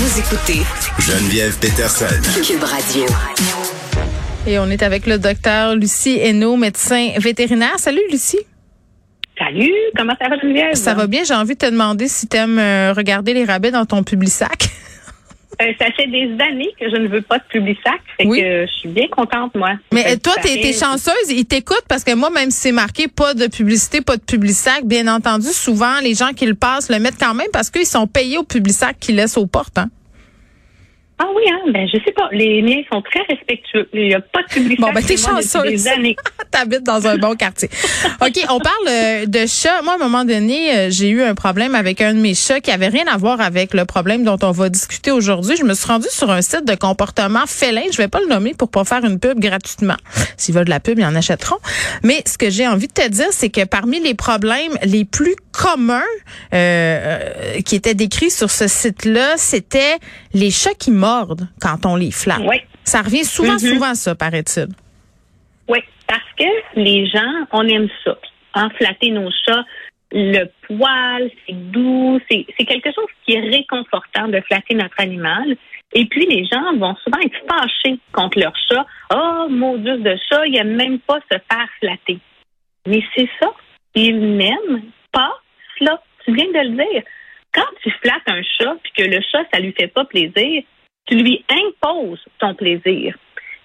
Vous écoutez Geneviève Peterson. Cube Radio. Et on est avec le docteur Lucie Hainaut, médecin vétérinaire. Salut Lucie. Salut, comment ça va Geneviève? Ça va bien. J'ai envie de te demander si tu aimes regarder les rabais dans ton public sac. Euh, ça fait des années que je ne veux pas de public sac, fait Oui. que je suis bien contente moi. Mais euh, toi, t'es paraît- es chanceuse, ils t'écoutent parce que moi, même si c'est marqué pas de publicité, pas de public sac, bien entendu, souvent, les gens qui le passent le mettent quand même parce qu'ils sont payés au public sac qu'ils laissent aux portes. Hein? Ah oui, hein, ben je sais pas. Les miens sont très respectueux. Il n'y a pas de public Bon, ben, t'es chanceuse. Des années. T'habites dans un bon quartier. OK, on parle euh, de chats. Moi, à un moment donné, euh, j'ai eu un problème avec un de mes chats qui avait rien à voir avec le problème dont on va discuter aujourd'hui. Je me suis rendue sur un site de comportement félin. Je vais pas le nommer pour pas faire une pub gratuitement. S'ils veulent de la pub, ils en achèteront. Mais ce que j'ai envie de te dire, c'est que parmi les problèmes les plus communs euh, euh, qui étaient décrits sur ce site-là, c'était les chats qui mordent quand on les flatte. Oui. Ça revient souvent, Mhm. souvent, ça, paraît-il. Oui, parce que les gens, on aime ça. Enflatter nos chats, le poil, c'est doux, c'est quelque chose qui est réconfortant de flatter notre animal. Et puis, les gens vont souvent être fâchés contre leur chat. Oh, maudus de chat, il n'aime même pas se faire flatter. Mais c'est ça. Il n'aime pas cela. Tu viens de le dire. Quand tu flattes un chat puis que le chat, ça lui fait pas plaisir, tu lui imposes ton plaisir.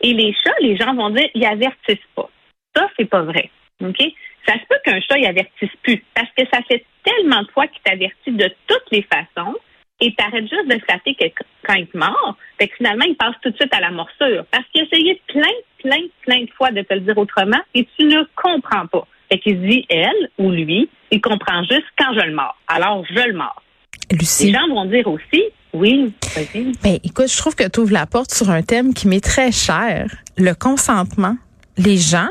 Et les chats, les gens vont dire, ils avertissent pas. Ça, c'est pas vrai. OK? Ça se peut qu'un chat, il avertisse plus. Parce que ça fait tellement de fois qu'il t'avertit de toutes les façons et t'arrêtes juste de flatter que quand il te mord. Fait que finalement, il passe tout de suite à la morsure. Parce qu'il a essayé plein, plein, plein de fois de te le dire autrement et tu ne comprends pas. Fait qu'il dit, elle ou lui, il comprend juste quand je le mords. Alors, je le mords. Lucie. Les gens vont dire aussi, oui, vas-y. Ben, écoute, je trouve que tu ouvres la porte sur un thème qui m'est très cher, le consentement. Les gens,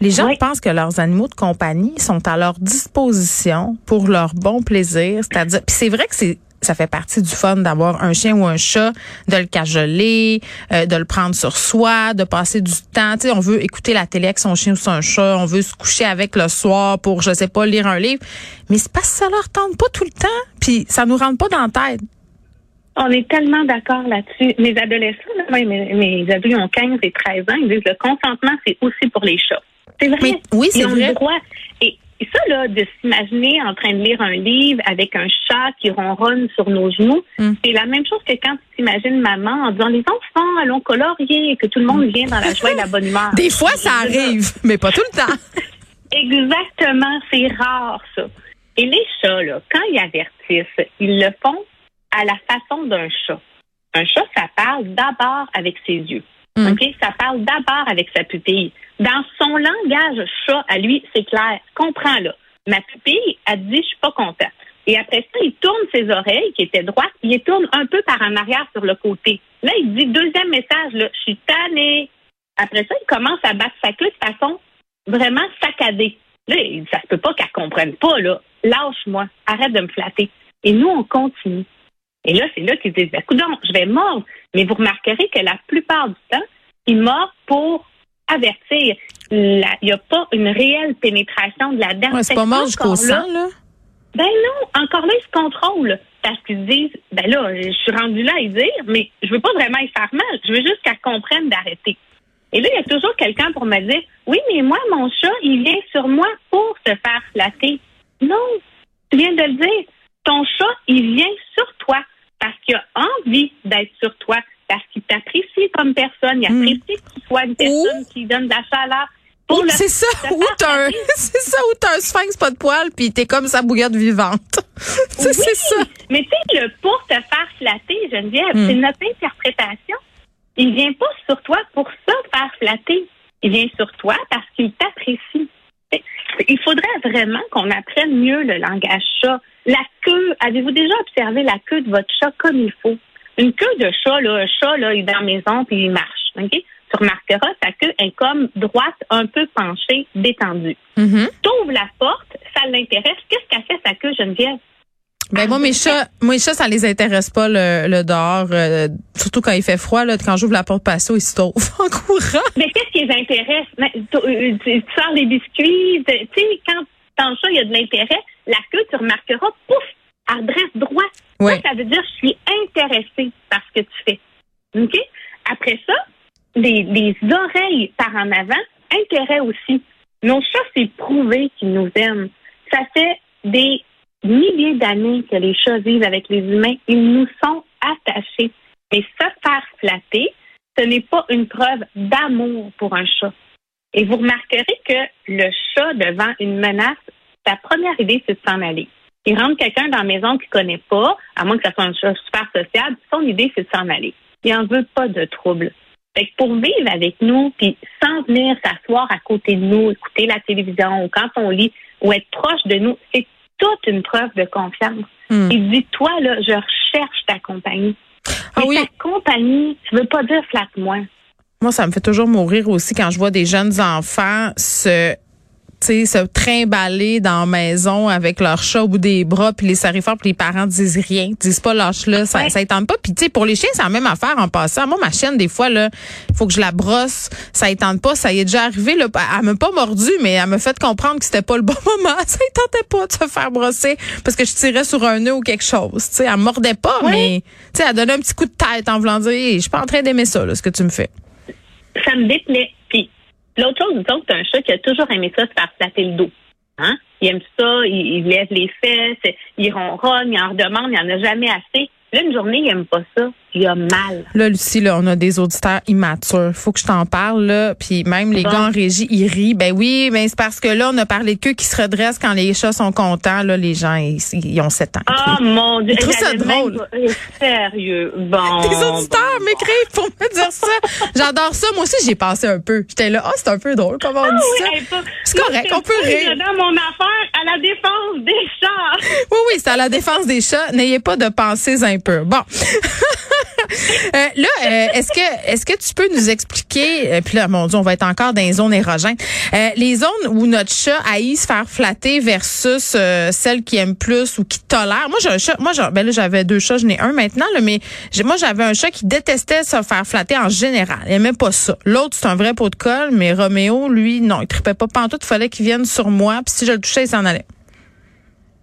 les gens Oui. pensent que leurs animaux de compagnie sont à leur disposition pour leur bon plaisir, c'est-à-dire puis c'est vrai que c'est ça fait partie du fun d'avoir un chien ou un chat, de le cajoler, euh, de le prendre sur soi, de passer du temps. Tu sais, on veut écouter la télé avec son chien ou son chat, on veut se coucher avec le soir pour, je sais pas, lire un livre. Mais c'est parce que ça leur tente pas tout le temps, puis ça nous rentre pas dans la tête. On est tellement d'accord là-dessus. Mes adolescents, là, mes, mes ados, ils ont 15 et 13 ans, ils disent le consentement, c'est aussi pour les chats. C'est vrai. Mais oui, c'est Ils ont vrai. le droit. Et, et ça, là, de s'imaginer en train de lire un livre avec un chat qui ronronne sur nos genoux, Mm. c'est la même chose que quand tu t'imagines maman en disant les enfants, allons colorier, et que tout le monde vient dans la joie et la bonne humeur. Des fois, ça arrive, mais pas tout le temps. Exactement, c'est rare ça. Et les chats, là, quand ils avertissent, ils le font à la façon d'un chat. Un chat, ça parle d'abord avec ses yeux. Mm. Ça parle d'abord avec sa pupille. Dans son langage chat, à lui, c'est clair. Comprends-là. Ma pupille, elle dit, je suis pas content. Et après ça, il tourne ses oreilles, qui étaient droites, il les tourne un peu par en arrière sur le côté. Là, il dit, deuxième message, là, je suis tannée. Après ça, il commence à battre sa queue de façon vraiment saccadée. Là, il dit, ça se peut pas qu'elle comprenne pas, là. Lâche-moi. Arrête de me flatter. Et nous, on continue. Et là, c'est là qu'ils disent, ben, coudonc, je vais mordre. Mais vous remarquerez que la plupart du temps, ils mordent pour avertir. Il n'y a pas une réelle pénétration de la dent. Ouais, c'est pas mort jusqu'au sang, là. Ben non, encore là, ils se contrôlent. Parce qu'ils se disent, ben là, je suis rendu là à y dire, mais je veux pas vraiment y faire mal. Je veux juste qu'elle comprenne d'arrêter. Et là, il y a toujours quelqu'un pour me dire, oui, mais moi, mon chat, il vient sur moi pour se faire flatter. Non, tu viens de le dire. Ton chat, il vient sur toi parce qu'il a envie d'être sur toi, parce qu'il t'apprécie comme personne. Il Mm. apprécie que tu sois une personne qui donne de la chaleur. C'est ça, faire t'as un, c'est ça, où t'as un sphinx pas de poils, puis t'es comme sa bouillotte vivante. c'est ça. Mais tu sais, le pour te faire flatter, Geneviève, Hmm. c'est notre interprétation. Il vient pas sur toi pour ça faire flatter. Il vient sur toi parce qu'il t'apprécie. Il faudrait vraiment qu'on apprenne mieux le langage chat. La queue, avez-vous déjà observé la queue de votre chat comme il faut? Une queue de chat, là, un chat, là, il est dans la maison puis il marche. OK? Tu remarqueras, sa queue est comme droite, un peu penchée, détendue. Mhm. T'ouvres la porte, ça l'intéresse. Qu'est-ce qu'a fait sa queue, Geneviève? Ben moi mes chats, moi les chats ça les intéresse pas le, le dehors, euh, surtout quand il fait froid là, quand j'ouvre la porte patio ils se sauvent en courant. Mais qu'est-ce qui les intéresse? Mais, tu, tu- tu sors les biscuits, tu sais, quand ton chat, il y a de l'intérêt, la queue, tu remarqueras, pouf, elle redresse droit. Oui. Ça, ça veut dire je suis intéressé par ce que tu fais. OK? Après ça, les, les oreilles par en avant, intérêt aussi. Nos chats, c'est prouvé qu'ils nous aiment. Ça fait des milliers d'années que les chats vivent avec les humains. Ils nous sont attachés. Mais se faire flatter, ce n'est pas une preuve d'amour pour un chat. Et vous remarquerez que le chat, devant une menace, sa première idée, c'est de s'en aller. Il rentre quelqu'un dans la maison qu'il ne connaît pas, à moins que ce soit un chat super sociable, son idée, c'est de s'en aller. Il n'en veut pas de trouble. Fait que pour vivre avec nous, puis sans venir s'asseoir à côté de nous, écouter la télévision ou quand on lit, ou être proche de nous, c'est toute une preuve de confiance. Hmm. Il dit, toi, là, je recherche ta compagnie. Ah oui. ta compagnie, tu veux pas dire flatte-moi. Moi, ça me fait toujours mourir aussi quand je vois des jeunes enfants se sais, se trimballer dans la maison avec leur chat au bout des bras, puis les fort, puis les parents disent rien, disent pas lâche-le, ça, ça étend pas. Puis tu sais, pour les chiens, c'est la même affaire en passant. Moi, ma chienne, des fois, là, faut que je la brosse, ça étende pas. Ça y est déjà arrivé, là, elle m'a pas mordu, mais elle m'a fait comprendre que c'était pas le bon moment. Ça étendait pas de se faire brosser parce que je tirais sur un nœud ou quelque chose. Tu sais, elle mordait pas, mais tu sais, elle donnait un petit coup de tête en voulant dire, je suis pas en train d'aimer ça, là, ce que tu me fais. Ça me déplaît. L'autre chose, disons que c'est un chat qui a toujours aimé ça, se faire flatter le dos. Hein? Il aime ça, il, lève les fesses, il ronronne, il en redemande, il en a jamais assez. Là, une journée, il aime pas ça. Il a mal. Là, Lucie, là, on a des auditeurs immatures. Faut que je t'en parle, là. Puis même les gars en régie, ils rient. Ben oui, mais c'est parce que là, on a parlé de queue qui se redressent quand les chats sont contents. Là, les gens, ils, ont 7 ans. Oh mon Dieu. Je trouve ça drôle. Sérieux. Bon. Les auditeurs m'écrivent pour me dire ça. J'adore ça. Moi aussi, j'ai passé un peu. J'étais là, oh, c'est un peu drôle. Comment on dit ah, ça? C'est correct, on peut rire. dans mon affaire à la défense des chats. Oui, oui, c'est à la défense des chats. N'ayez pas de pensées un peu. Bon. Euh, là, euh, est-ce que est-ce que tu peux nous expliquer, euh, puis là, mon Dieu, on va être encore dans les zones érogènes, les zones où notre chat haït se faire flatter versus celles qui aiment plus ou qui tolèrent. Moi, j'ai un chat, moi, ben là, j'avais deux chats, j'en ai un maintenant, là, mais moi, j'avais un chat qui détestait se faire flatter en général. Il aimait pas ça. L'autre, c'est un vrai pot de colle, mais Roméo, lui, non, il tripait pas pantoute. Il fallait qu'il vienne sur moi, puis si je le touchais, il s'en allait.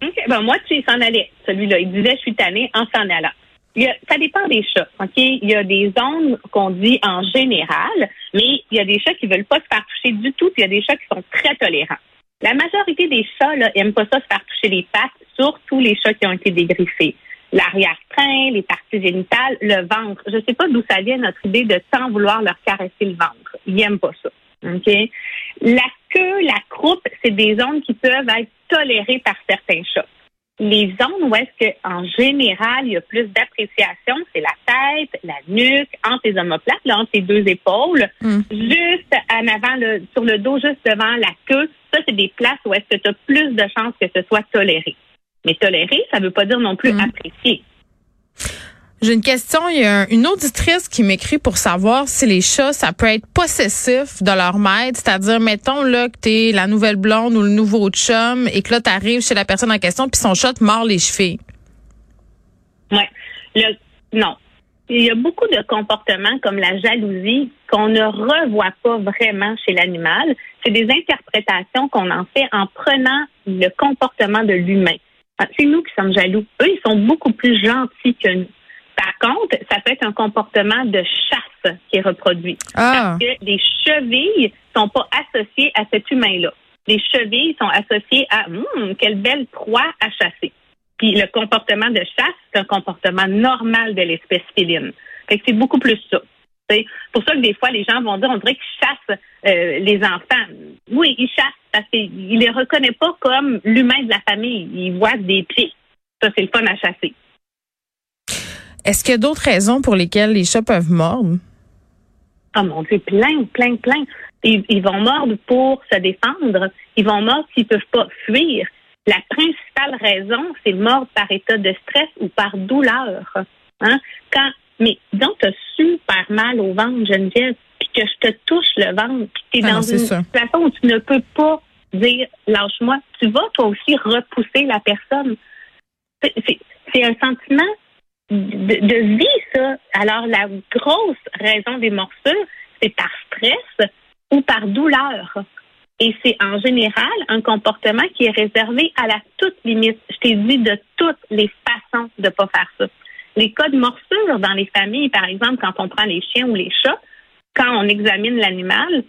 OK. Ben, moi, tu il s'en allait, celui-là. Il disait, je suis tannée en s'en allant ça dépend des chats, OK? Il y a des zones qu'on dit en général, mais il y a des chats qui veulent pas se faire toucher du tout, puis il y a des chats qui sont très tolérants. La majorité des chats là, aiment pas ça se faire toucher les pattes, surtout les chats qui ont été dégriffés. L'arrière-train, les parties génitales, le ventre. Je sais pas d'où ça vient notre idée de tant vouloir leur caresser le ventre. Ils aiment pas ça. OK? La queue, la croupe, c'est des zones qui peuvent être tolérées par certains chats les zones où est-ce qu'en général, il y a plus d'appréciation, c'est la tête, la nuque, entre les omoplates, là, entre les deux épaules, hmm. juste en avant, sur le dos, juste devant la queue. Ça, c'est des places où est-ce que tu as plus de chances que ce soit toléré. Mais toléré, ça ne veut pas dire non plus hmm. apprécié. J'ai une question. Il y a une auditrice qui m'écrit pour savoir si les chats, ça peut être possessif de leur maître. C'est-à-dire, mettons là que t'es la nouvelle blonde ou le nouveau chum et que là, t'arrives chez la personne en question puis son chat te mord les chevilles. Ouais. non. Il y a beaucoup de comportements comme la jalousie qu'on ne revoit pas vraiment chez l'animal. C'est des interprétations qu'on en fait en prenant le comportement de l'humain. C'est nous qui sommes jaloux. Eux, ils sont beaucoup plus gentils que nous. Par contre, ça peut être un comportement de chasse qui est reproduit. Ah. Parce que les chevilles sont pas associées à cet humain-là. Les chevilles sont associées à hum, quelle belle proie à chasser. Puis le comportement de chasse, c'est un comportement normal de l'espèce féline. Fait que c'est beaucoup plus ça. C'est pour ça que des fois, les gens vont dire, on dirait qu'ils chassent euh, les enfants. Oui, ils chassent parce qu'ils les reconnaissent pas comme l'humain de la famille. Ils voient des pieds. Ça, c'est le fun à chasser. Est-ce qu'il y a d'autres raisons pour lesquelles les chats peuvent mordre? Oh mon Dieu, plein, plein, plein. Ils, vont mordre pour se défendre. Ils vont mordre s'ils ne peuvent pas fuir. La principale raison, c'est mordre par état de stress ou par douleur. Hein? Quand, mais donc, tu as super mal au ventre, Geneviève, puis que je te touche le ventre, puis tu es ah dans une situation où tu ne peux pas dire lâche-moi, tu vas toi aussi repousser la personne. C'est un sentiment de, vie, ça. Alors, la grosse raison des morsures, c'est par stress ou par douleur. Et c'est en général un comportement qui est réservé à la toute limite. Je t'ai dit de toutes les façons de ne pas faire ça. Les cas de morsure dans les familles, par exemple, quand on prend les chiens ou les chats, quand on examine l'animal,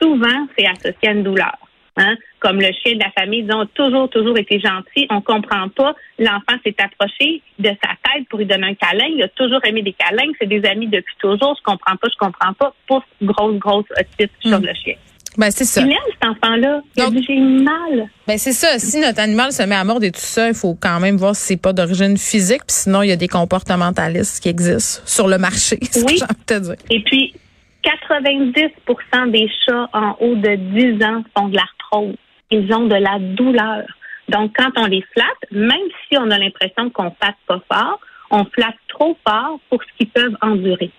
souvent c'est associé à une douleur. Hein? Comme le chien de la famille, ils ont toujours, toujours été gentil. On comprend pas. L'enfant s'est approché de sa tête pour lui donner un câlin. Il a toujours aimé des câlins. C'est des amis depuis toujours. Je comprends pas, je comprends pas. Pouf, grosse, grosse otite sur Hmm. le chien. Ben, c'est ça. Il aime cet enfant-là. J'ai mal. Ben c'est ça. Si notre animal se met à mordre et tout ça, il faut quand même voir si c'est pas d'origine physique. Puis sinon, il y a des comportementalistes qui existent sur le marché. Oui. ce que te dire. Et puis, 90% des chats en haut de 10 ans font de l'arthrose. Ils ont de la douleur. Donc, quand on les flatte, même si on a l'impression qu'on flatte pas fort, on flatte trop fort pour ce qu'ils peuvent endurer.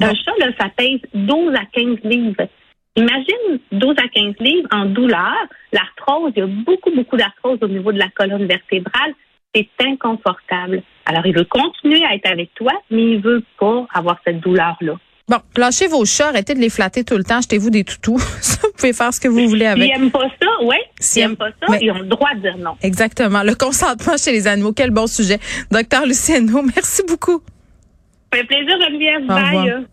Un chat, là, ça pèse 12 à 15 livres. Imagine 12 à 15 livres en douleur. L'arthrose, il y a beaucoup, beaucoup d'arthrose au niveau de la colonne vertébrale. C'est inconfortable. Alors, il veut continuer à être avec toi, mais il veut pas avoir cette douleur-là. Bon, lâchez vos chats, arrêtez de les flatter tout le temps, achetez-vous des toutous. Ça, vous pouvez faire ce que vous voulez S'ils avec. n'aiment pas ça, oui. S'ils S'ils aiment- n'aiment pas ça, mais- ils ont le droit de dire non. Exactement. Le consentement chez les animaux, quel bon sujet. Docteur Luciano, merci beaucoup. Ça fait plaisir, Geneviève. Bye.